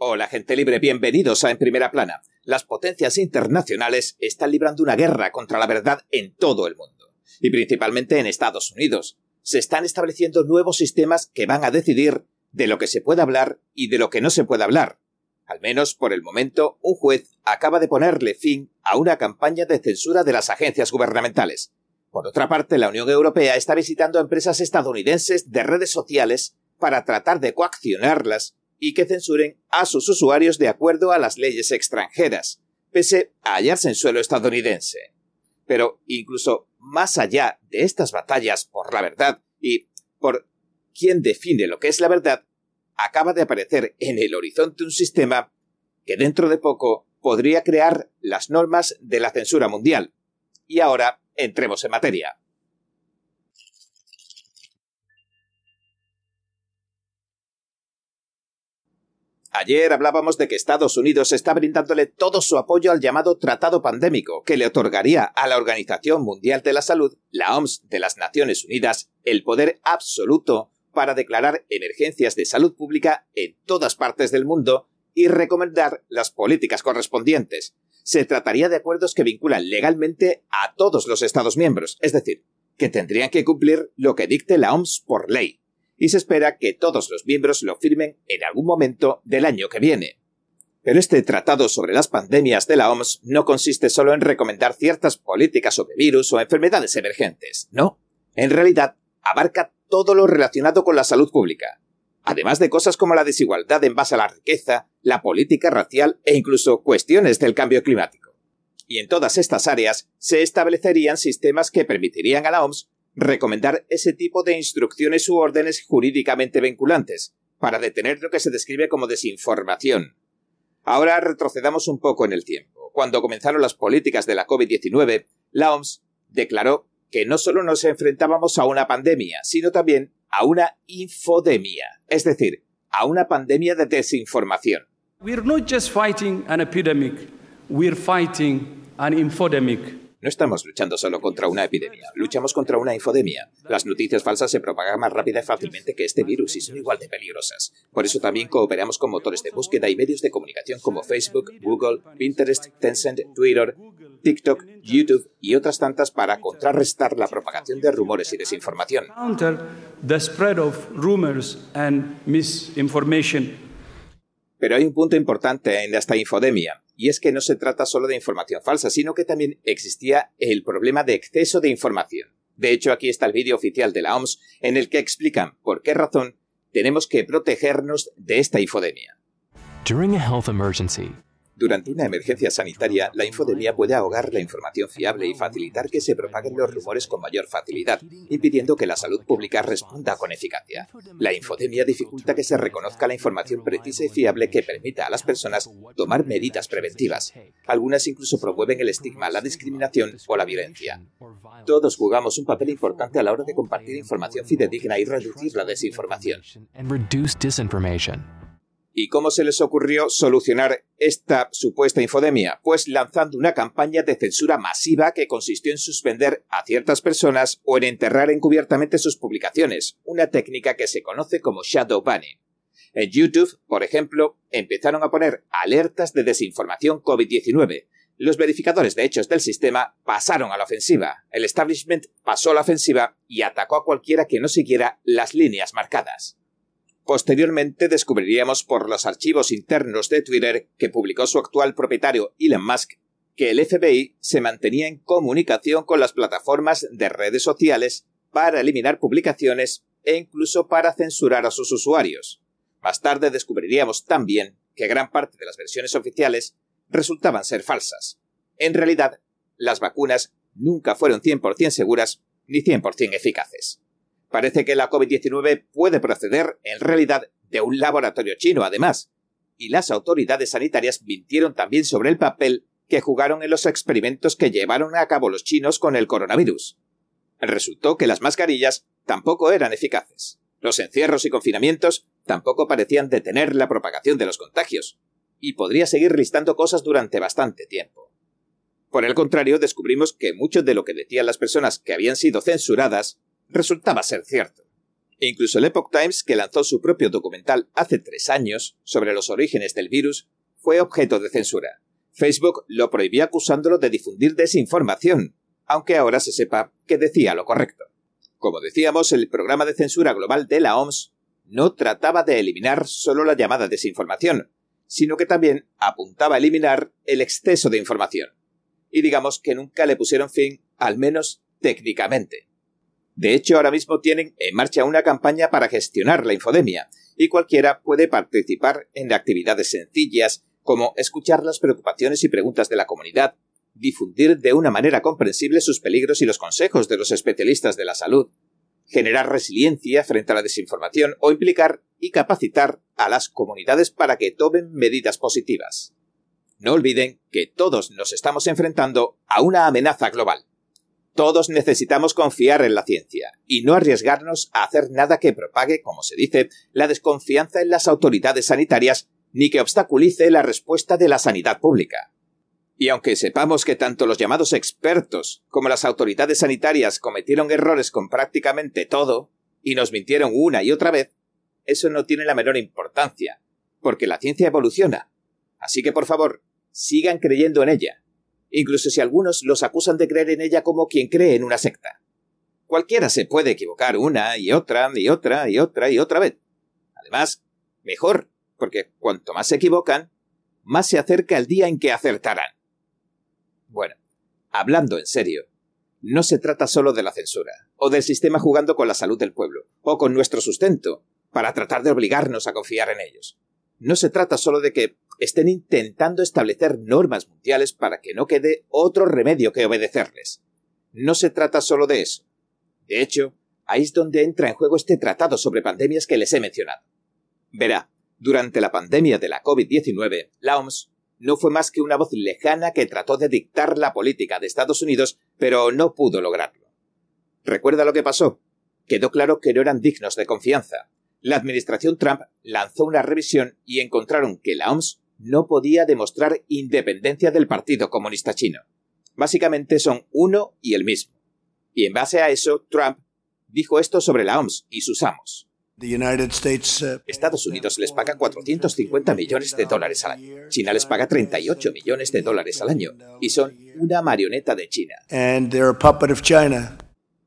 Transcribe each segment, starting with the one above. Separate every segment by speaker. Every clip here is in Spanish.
Speaker 1: Hola gente libre, bienvenidos a En Primera Plana. Las potencias internacionales están librando una guerra contra la verdad en todo el mundo, y principalmente en Estados Unidos. Se están estableciendo nuevos sistemas que van a decidir de lo que se puede hablar y de lo que no se puede hablar. Al menos por el momento, un juez acaba de ponerle fin a una campaña de censura de las agencias gubernamentales. Por otra parte, la Unión Europea está visitando a empresas estadounidenses de redes sociales para tratar de coaccionarlas y que censuren a sus usuarios de acuerdo a las leyes extranjeras, pese a hallarse en suelo estadounidense. Pero incluso más allá de estas batallas por la verdad y por quién define lo que es la verdad, acaba de aparecer en el horizonte un sistema que dentro de poco podría crear las normas de la censura mundial. Y ahora entremos en materia. Ayer hablábamos de que Estados Unidos está brindándole todo su apoyo al llamado Tratado Pandémico, que le otorgaría a la Organización Mundial de la Salud, la OMS de las Naciones Unidas, el poder absoluto para declarar emergencias de salud pública en todas partes del mundo y recomendar las políticas correspondientes. Se trataría de acuerdos que vinculan legalmente a todos los Estados miembros, es decir, que tendrían que cumplir lo que dicte la OMS por ley y se espera que todos los miembros lo firmen en algún momento del año que viene. Pero este tratado sobre las pandemias de la OMS no consiste solo en recomendar ciertas políticas sobre virus o enfermedades emergentes, no. En realidad, abarca todo lo relacionado con la salud pública, además de cosas como la desigualdad en base a la riqueza, la política racial e incluso cuestiones del cambio climático. Y en todas estas áreas se establecerían sistemas que permitirían a la OMS recomendar ese tipo de instrucciones u órdenes jurídicamente vinculantes, para detener lo que se describe como desinformación. Ahora retrocedamos un poco en el tiempo. Cuando comenzaron las políticas de la COVID-19, la OMS declaró que no solo nos enfrentábamos a una pandemia, sino también a una infodemia, es decir, a una pandemia de desinformación.
Speaker 2: We're not just fighting an epidemic, we're fighting an infodemic.
Speaker 1: No estamos luchando solo contra una epidemia, luchamos contra una infodemia. Las noticias falsas se propagan más rápida y fácilmente que este virus y son igual de peligrosas. Por eso también cooperamos con motores de búsqueda y medios de comunicación como Facebook, Google, Pinterest, Tencent, Twitter, TikTok, YouTube y otras tantas para contrarrestar la propagación de rumores y desinformación. Pero hay un punto importante en esta infodemia, y es que no se trata solo de información falsa, sino que también existía el problema de exceso de información. De hecho, aquí está el vídeo oficial de la OMS en el que explican por qué razón tenemos que protegernos de esta infodemia. Durante una emergencia sanitaria, la infodemia puede ahogar la información fiable y facilitar que se propaguen los rumores con mayor facilidad, impidiendo que la salud pública responda con eficacia. La infodemia dificulta que se reconozca la información precisa y fiable que permita a las personas tomar medidas preventivas. Algunas incluso promueven el estigma, la discriminación o la violencia. Todos jugamos un papel importante a la hora de compartir información fidedigna y reducir la desinformación. ¿Y cómo se les ocurrió solucionar esta supuesta infodemia? Pues lanzando una campaña de censura masiva que consistió en suspender a ciertas personas o en enterrar encubiertamente sus publicaciones, una técnica que se conoce como shadow banning. En YouTube, por ejemplo, empezaron a poner alertas de desinformación COVID-19. Los verificadores de hechos del sistema pasaron a la ofensiva. El establishment pasó a la ofensiva y atacó a cualquiera que no siguiera las líneas marcadas. Posteriormente descubriríamos por los archivos internos de Twitter que publicó su actual propietario Elon Musk que el FBI se mantenía en comunicación con las plataformas de redes sociales para eliminar publicaciones e incluso para censurar a sus usuarios. Más tarde descubriríamos también que gran parte de las versiones oficiales resultaban ser falsas. En realidad, las vacunas nunca fueron 100% seguras ni 100% eficaces. Parece que la COVID-19 puede proceder, en realidad, de un laboratorio chino, además. Y las autoridades sanitarias mintieron también sobre el papel que jugaron en los experimentos que llevaron a cabo los chinos con el coronavirus. Resultó que las mascarillas tampoco eran eficaces. Los encierros y confinamientos tampoco parecían detener la propagación de los contagios. Y podría seguir listando cosas durante bastante tiempo. Por el contrario, descubrimos que mucho de lo que decían las personas que habían sido censuradas resultaba ser cierto. E incluso el Epoch Times, que lanzó su propio documental hace tres años sobre los orígenes del virus, fue objeto de censura. Facebook lo prohibió acusándolo de difundir desinformación, aunque ahora se sepa que decía lo correcto. Como decíamos, el programa de censura global de la OMS no trataba de eliminar solo la llamada desinformación, sino que también apuntaba a eliminar el exceso de información. Y digamos que nunca le pusieron fin, al menos técnicamente. De hecho, ahora mismo tienen en marcha una campaña para gestionar la infodemia, y cualquiera puede participar en actividades sencillas como escuchar las preocupaciones y preguntas de la comunidad, difundir de una manera comprensible sus peligros y los consejos de los especialistas de la salud, generar resiliencia frente a la desinformación o implicar y capacitar a las comunidades para que tomen medidas positivas. No olviden que todos nos estamos enfrentando a una amenaza global. Todos necesitamos confiar en la ciencia y no arriesgarnos a hacer nada que propague, como se dice, la desconfianza en las autoridades sanitarias ni que obstaculice la respuesta de la sanidad pública. Y aunque sepamos que tanto los llamados expertos como las autoridades sanitarias cometieron errores con prácticamente todo, y nos mintieron una y otra vez, eso no tiene la menor importancia, porque la ciencia evoluciona. Así que por favor, sigan creyendo en ella, incluso si algunos los acusan de creer en ella como quien cree en una secta. Cualquiera se puede equivocar una y otra y otra y otra y otra vez. Además, mejor, porque cuanto más se equivocan, más se acerca el día en que acertarán. Bueno, hablando en serio, no se trata solo de la censura, o del sistema jugando con la salud del pueblo, o con nuestro sustento, para tratar de obligarnos a confiar en ellos. No se trata solo de que estén intentando establecer normas mundiales para que no quede otro remedio que obedecerles. No se trata solo de eso. De hecho, ahí es donde entra en juego este tratado sobre pandemias que les he mencionado. Verá, durante la pandemia de la COVID-19, la OMS no fue más que una voz lejana que trató de dictar la política de Estados Unidos, pero no pudo lograrlo. ¿Recuerda lo que pasó? Quedó claro que no eran dignos de confianza. La administración Trump lanzó una revisión y encontraron que la OMS no podía demostrar independencia del Partido Comunista Chino. Básicamente son uno y el mismo. Y en base a eso, Trump dijo esto sobre la OMS y sus amos.
Speaker 3: Uh,
Speaker 1: Estados Unidos les paga 450 millones de dólares al año. China les paga 38 millones de dólares al año. Y son una marioneta de China.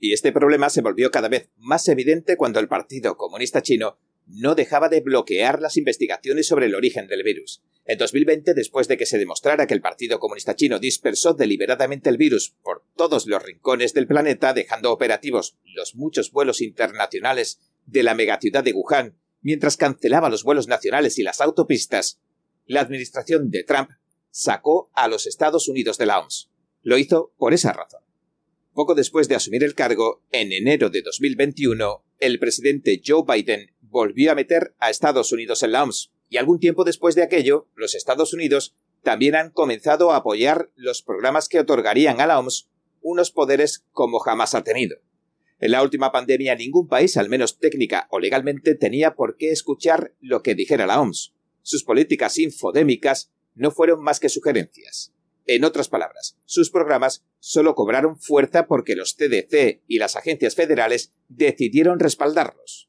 Speaker 1: Y este problema se volvió cada vez más evidente cuando el Partido Comunista Chino no dejaba de bloquear las investigaciones sobre el origen del virus. En 2020, después de que se demostrara que el Partido Comunista Chino dispersó deliberadamente el virus por todos los rincones del planeta, dejando operativos los muchos vuelos internacionales de la megaciudad de Wuhan, mientras cancelaba los vuelos nacionales y las autopistas, la administración de Trump sacó a los Estados Unidos de la OMS. Lo hizo por esa razón. Poco después de asumir el cargo, en enero de 2021, el presidente Joe Biden volvió a meter a Estados Unidos en la OMS, y algún tiempo después de aquello, los Estados Unidos también han comenzado a apoyar los programas que otorgarían a la OMS unos poderes como jamás ha tenido. En la última pandemia ningún país, al menos técnica o legalmente, tenía por qué escuchar lo que dijera la OMS. Sus políticas infodémicas no fueron más que sugerencias. En otras palabras, sus programas solo cobraron fuerza porque los CDC y las agencias federales decidieron respaldarlos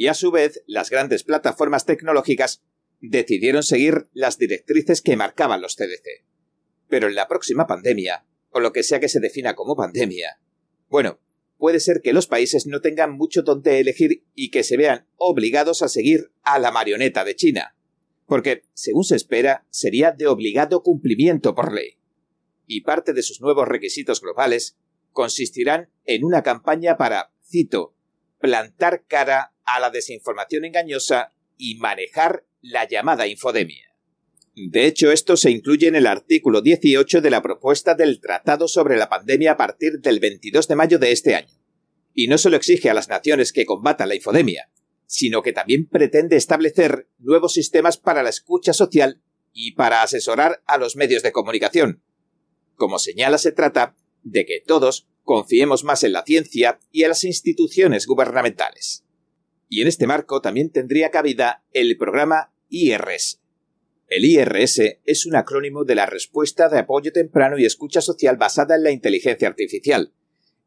Speaker 1: y a su vez las grandes plataformas tecnológicas decidieron seguir las directrices que marcaban los CDC. Pero en la próxima pandemia, o lo que sea que se defina como pandemia, bueno, puede ser que los países no tengan mucho donde elegir y que se vean obligados a seguir a la marioneta de China, porque, según se espera, sería de obligado cumplimiento por ley. Y parte de sus nuevos requisitos globales consistirán en una campaña para, cito, plantar cara a la desinformación engañosa y manejar la llamada infodemia. De hecho, esto se incluye en el artículo 18 de la propuesta del Tratado sobre la Pandemia a partir del 22 de mayo de este año. Y no solo exige a las naciones que combatan la infodemia, sino que también pretende establecer nuevos sistemas para la escucha social y para asesorar a los medios de comunicación. Como señala, se trata de que todos confiemos más en la ciencia y en las instituciones gubernamentales. Y en este marco también tendría cabida el programa IRS. El IRS es un acrónimo de la Respuesta de Apoyo Temprano y Escucha Social basada en la Inteligencia Artificial.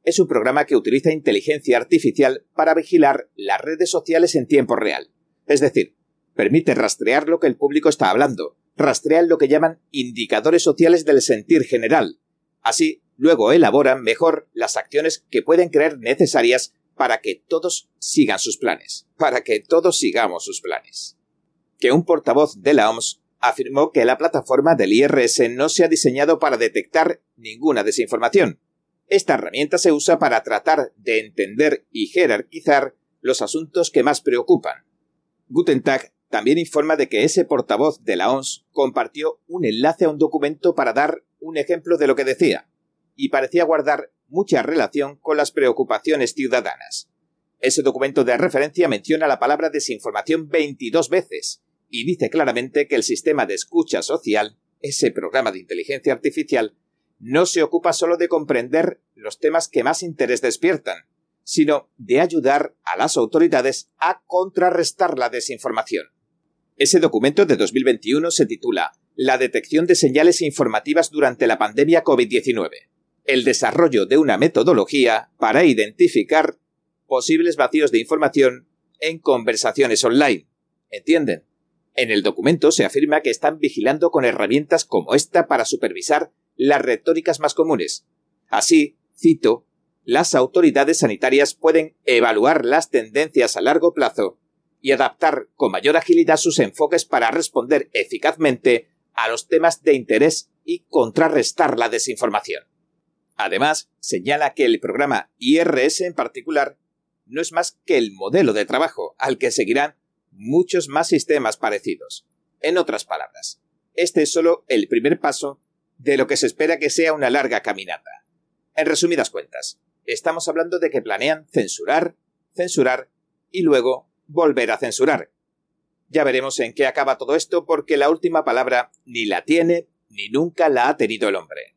Speaker 1: es un programa que utiliza inteligencia artificial para vigilar las redes sociales en tiempo real. Es decir, permite rastrear lo que el público está hablando, rastrean lo que llaman indicadores sociales del sentir general. Así, luego elaboran mejor las acciones que pueden creer necesarias para que todos sigan sus planes, para que todos sigamos sus planes. Que un portavoz de la OMS afirmó que la plataforma del IRS no se ha diseñado para detectar ninguna desinformación. Esta herramienta se usa para tratar de entender y jerarquizar los asuntos que más preocupan. Guten Tag también informa de que ese portavoz de la ONS compartió un enlace a un documento para dar un ejemplo de lo que decía, y parecía guardar mucha relación con las preocupaciones ciudadanas. Ese documento de referencia menciona la palabra desinformación 22 veces y dice claramente que el sistema de escucha social, ese programa de inteligencia artificial, no se ocupa solo de comprender los temas que más interés despiertan, sino de ayudar a las autoridades a contrarrestar la desinformación. Ese documento de 2021 se titula La detección de señales informativas durante la pandemia COVID-19. El desarrollo de una metodología para identificar posibles vacíos de información en conversaciones online. ¿Entienden? En el documento se afirma que están vigilando con herramientas como esta para supervisar las retóricas más comunes. Así, cito, las autoridades sanitarias pueden evaluar las tendencias a largo plazo y adaptar con mayor agilidad sus enfoques para responder eficazmente a los temas de interés y contrarrestar la desinformación. Además, señala que el programa IRS en particular no es más que el modelo de trabajo al que seguirán muchos más sistemas parecidos. En otras palabras, este es solo el primer paso de lo que se espera que sea una larga caminata. En resumidas cuentas, estamos hablando de que planean censurar, censurar y luego volver a censurar. Ya veremos en qué acaba todo esto porque la última palabra ni la tiene ni nunca la ha tenido el hombre.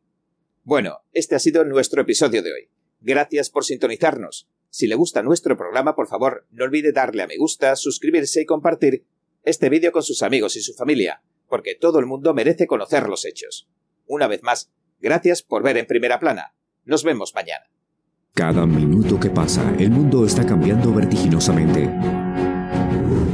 Speaker 1: Bueno, este ha sido nuestro episodio de hoy. Gracias por sintonizarnos. Si le gusta nuestro programa, por favor, no olvide darle a me gusta, suscribirse y compartir este vídeo con sus amigos y su familia, porque todo el mundo merece conocer los hechos. Una vez más, gracias por ver en primera plana. Nos vemos mañana.
Speaker 4: Cada minuto que pasa, el mundo está cambiando vertiginosamente.